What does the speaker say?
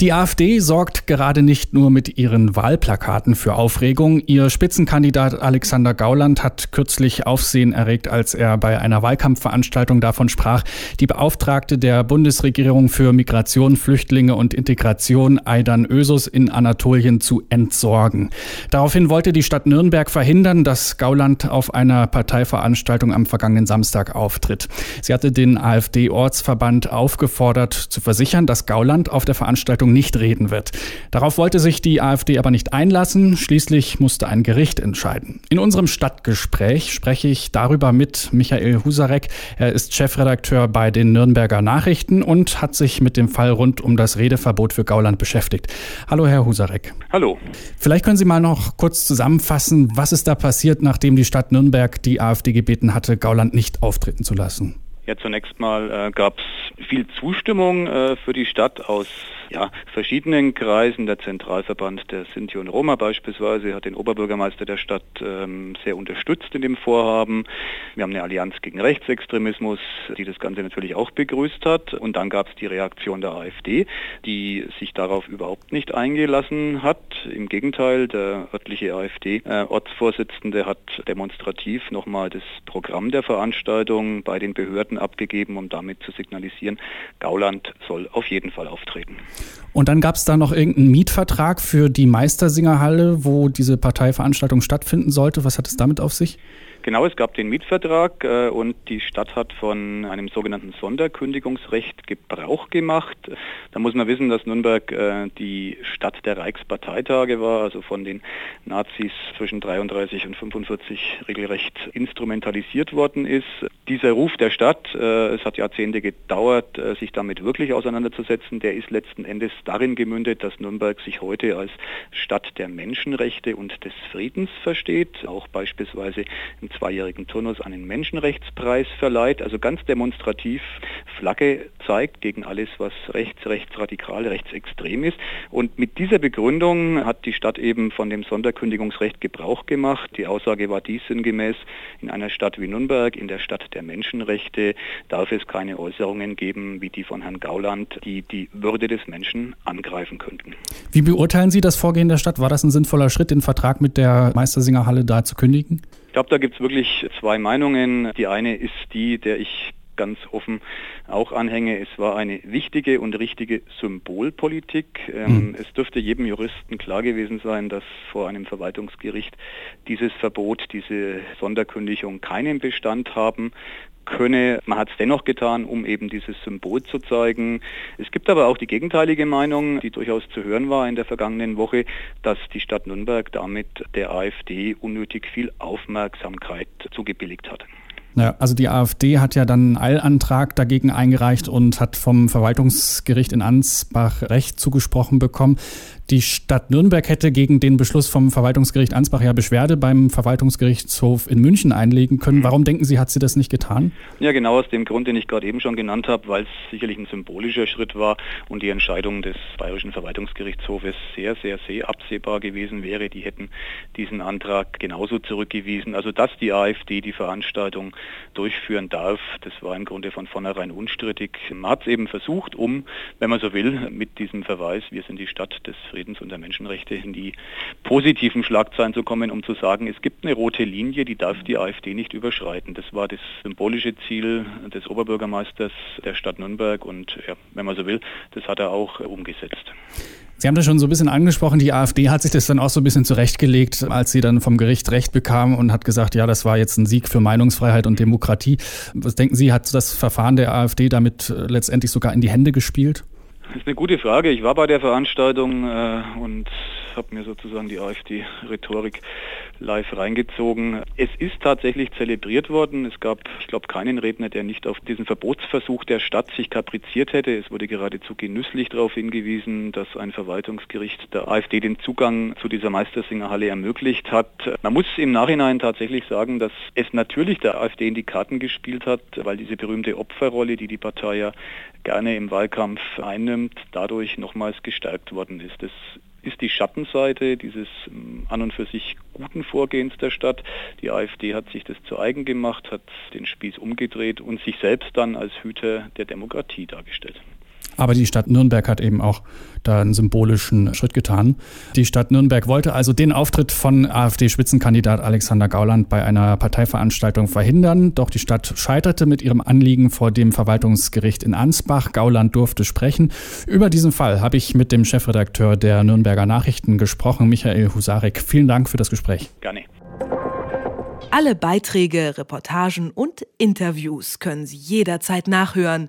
Die AfD sorgt gerade nicht nur mit ihren Wahlplakaten für Aufregung. Ihr Spitzenkandidat Alexander Gauland hat kürzlich Aufsehen erregt, als er bei einer Wahlkampfveranstaltung davon sprach, die Beauftragte der Bundesregierung für Migration, Flüchtlinge und Integration Aidan Ösus in Anatolien zu entsorgen. Daraufhin wollte die Stadt Nürnberg verhindern, dass Gauland auf einer Parteiveranstaltung am vergangenen Samstag auftritt. Sie hatte den AfD-Ortsverband aufgefordert, zu versichern, dass Gauland auf der Veranstaltung Veranstaltung nicht reden wird. Darauf wollte sich die AfD aber nicht einlassen. Schließlich musste ein Gericht entscheiden. In unserem Stadtgespräch spreche ich darüber mit Michael Husarek. Er ist Chefredakteur bei den Nürnberger Nachrichten und hat sich mit dem Fall rund um das Redeverbot für Gauland beschäftigt. Hallo, Herr Husarek. Hallo. Vielleicht können Sie mal noch kurz zusammenfassen, was ist da passiert, nachdem die Stadt Nürnberg die AfD gebeten hatte, Gauland nicht auftreten zu lassen? Ja, zunächst mal äh, gab es viel Zustimmung äh, für die Stadt aus ja, verschiedenen Kreisen. Der Zentralverband der Sinti und Roma beispielsweise hat den Oberbürgermeister der Stadt ähm, sehr unterstützt in dem Vorhaben. Wir haben eine Allianz gegen Rechtsextremismus, die das Ganze natürlich auch begrüßt hat. Und dann gab es die Reaktion der AfD, die sich darauf überhaupt nicht eingelassen hat. Im Gegenteil, der örtliche AfD-Ortsvorsitzende äh, hat demonstrativ nochmal das Programm der Veranstaltung bei den Behörden abgegeben, um damit zu signalisieren, Gauland soll auf jeden Fall auftreten. Und dann gab es da noch irgendeinen Mietvertrag für die Meistersingerhalle, wo diese Parteiveranstaltung stattfinden sollte. Was hat es damit auf sich? Genau, es gab den Mietvertrag äh, und die Stadt hat von einem sogenannten Sonderkündigungsrecht Gebrauch gemacht. Da muss man wissen, dass Nürnberg äh, die Stadt der Reichsparteitage war, also von den Nazis zwischen 33 und 45 regelrecht instrumentalisiert worden ist. Dieser Ruf der Stadt, äh, es hat Jahrzehnte gedauert, äh, sich damit wirklich auseinanderzusetzen, der ist letzten Endes darin gemündet, dass Nürnberg sich heute als Stadt der Menschenrechte und des Friedens versteht, auch beispielsweise im zweijährigen Turnus einen Menschenrechtspreis verleiht, also ganz demonstrativ Flagge zeigt gegen alles, was rechts, rechtsradikal, rechtsextrem ist. Und mit dieser Begründung hat die Stadt eben von dem Sonderkündigungsrecht Gebrauch gemacht. Die Aussage war dies sinngemäß, in einer Stadt wie Nürnberg, in der Stadt der Menschenrechte, darf es keine Äußerungen geben wie die von Herrn Gauland, die die Würde des Menschen angreifen könnten. Wie beurteilen Sie das Vorgehen der Stadt? War das ein sinnvoller Schritt, den Vertrag mit der Meistersingerhalle da zu kündigen? Ich glaube, da gibt es wirklich zwei Meinungen. Die eine ist die, der ich ganz offen auch anhänge. Es war eine wichtige und richtige Symbolpolitik. Ähm, mhm. Es dürfte jedem Juristen klar gewesen sein, dass vor einem Verwaltungsgericht dieses Verbot, diese Sonderkündigung keinen Bestand haben könne. Man hat es dennoch getan, um eben dieses Symbol zu zeigen. Es gibt aber auch die gegenteilige Meinung, die durchaus zu hören war in der vergangenen Woche, dass die Stadt Nürnberg damit der AfD unnötig viel Aufmerksamkeit zugebilligt hat. Ja, also die AfD hat ja dann einen Eilantrag dagegen eingereicht und hat vom Verwaltungsgericht in Ansbach Recht zugesprochen bekommen. Die Stadt Nürnberg hätte gegen den Beschluss vom Verwaltungsgericht Ansbach ja Beschwerde beim Verwaltungsgerichtshof in München einlegen können. Mhm. Warum denken Sie, hat sie das nicht getan? Ja, genau aus dem Grund, den ich gerade eben schon genannt habe, weil es sicherlich ein symbolischer Schritt war und die Entscheidung des Bayerischen Verwaltungsgerichtshofes sehr, sehr, sehr absehbar gewesen wäre. Die hätten diesen Antrag genauso zurückgewiesen. Also dass die AfD die Veranstaltung durchführen darf, das war im Grunde von vornherein unstrittig. Man hat es eben versucht, um, wenn man so will, mit diesem Verweis, wir sind die Stadt des Friedens und der Menschenrechte in die positiven Schlagzeilen zu kommen, um zu sagen, es gibt eine rote Linie, die darf die AfD nicht überschreiten. Das war das symbolische Ziel des Oberbürgermeisters der Stadt Nürnberg und ja, wenn man so will, das hat er auch umgesetzt. Sie haben das schon so ein bisschen angesprochen, die AfD hat sich das dann auch so ein bisschen zurechtgelegt, als sie dann vom Gericht Recht bekam und hat gesagt, ja, das war jetzt ein Sieg für Meinungsfreiheit und Demokratie. Was denken Sie, hat das Verfahren der AfD damit letztendlich sogar in die Hände gespielt? Das ist eine gute Frage. Ich war bei der Veranstaltung äh, und habe mir sozusagen die AfD-Rhetorik live reingezogen. Es ist tatsächlich zelebriert worden. Es gab, ich glaube, keinen Redner, der nicht auf diesen Verbotsversuch der Stadt sich kapriziert hätte. Es wurde geradezu genüsslich darauf hingewiesen, dass ein Verwaltungsgericht der AfD den Zugang zu dieser Meistersingerhalle ermöglicht hat. Man muss im Nachhinein tatsächlich sagen, dass es natürlich der AfD in die Karten gespielt hat, weil diese berühmte Opferrolle, die die Partei ja gerne im Wahlkampf einnimmt, dadurch nochmals gestärkt worden ist. Das ist die Schattenseite dieses ähm, an und für sich guten Vorgehens der Stadt. Die AfD hat sich das zu eigen gemacht, hat den Spieß umgedreht und sich selbst dann als Hüter der Demokratie dargestellt. Aber die Stadt Nürnberg hat eben auch da einen symbolischen Schritt getan. Die Stadt Nürnberg wollte also den Auftritt von AfD-Spitzenkandidat Alexander Gauland bei einer Parteiveranstaltung verhindern. Doch die Stadt scheiterte mit ihrem Anliegen vor dem Verwaltungsgericht in Ansbach. Gauland durfte sprechen. Über diesen Fall habe ich mit dem Chefredakteur der Nürnberger Nachrichten gesprochen, Michael Husarek. Vielen Dank für das Gespräch. Gerne. Alle Beiträge, Reportagen und Interviews können Sie jederzeit nachhören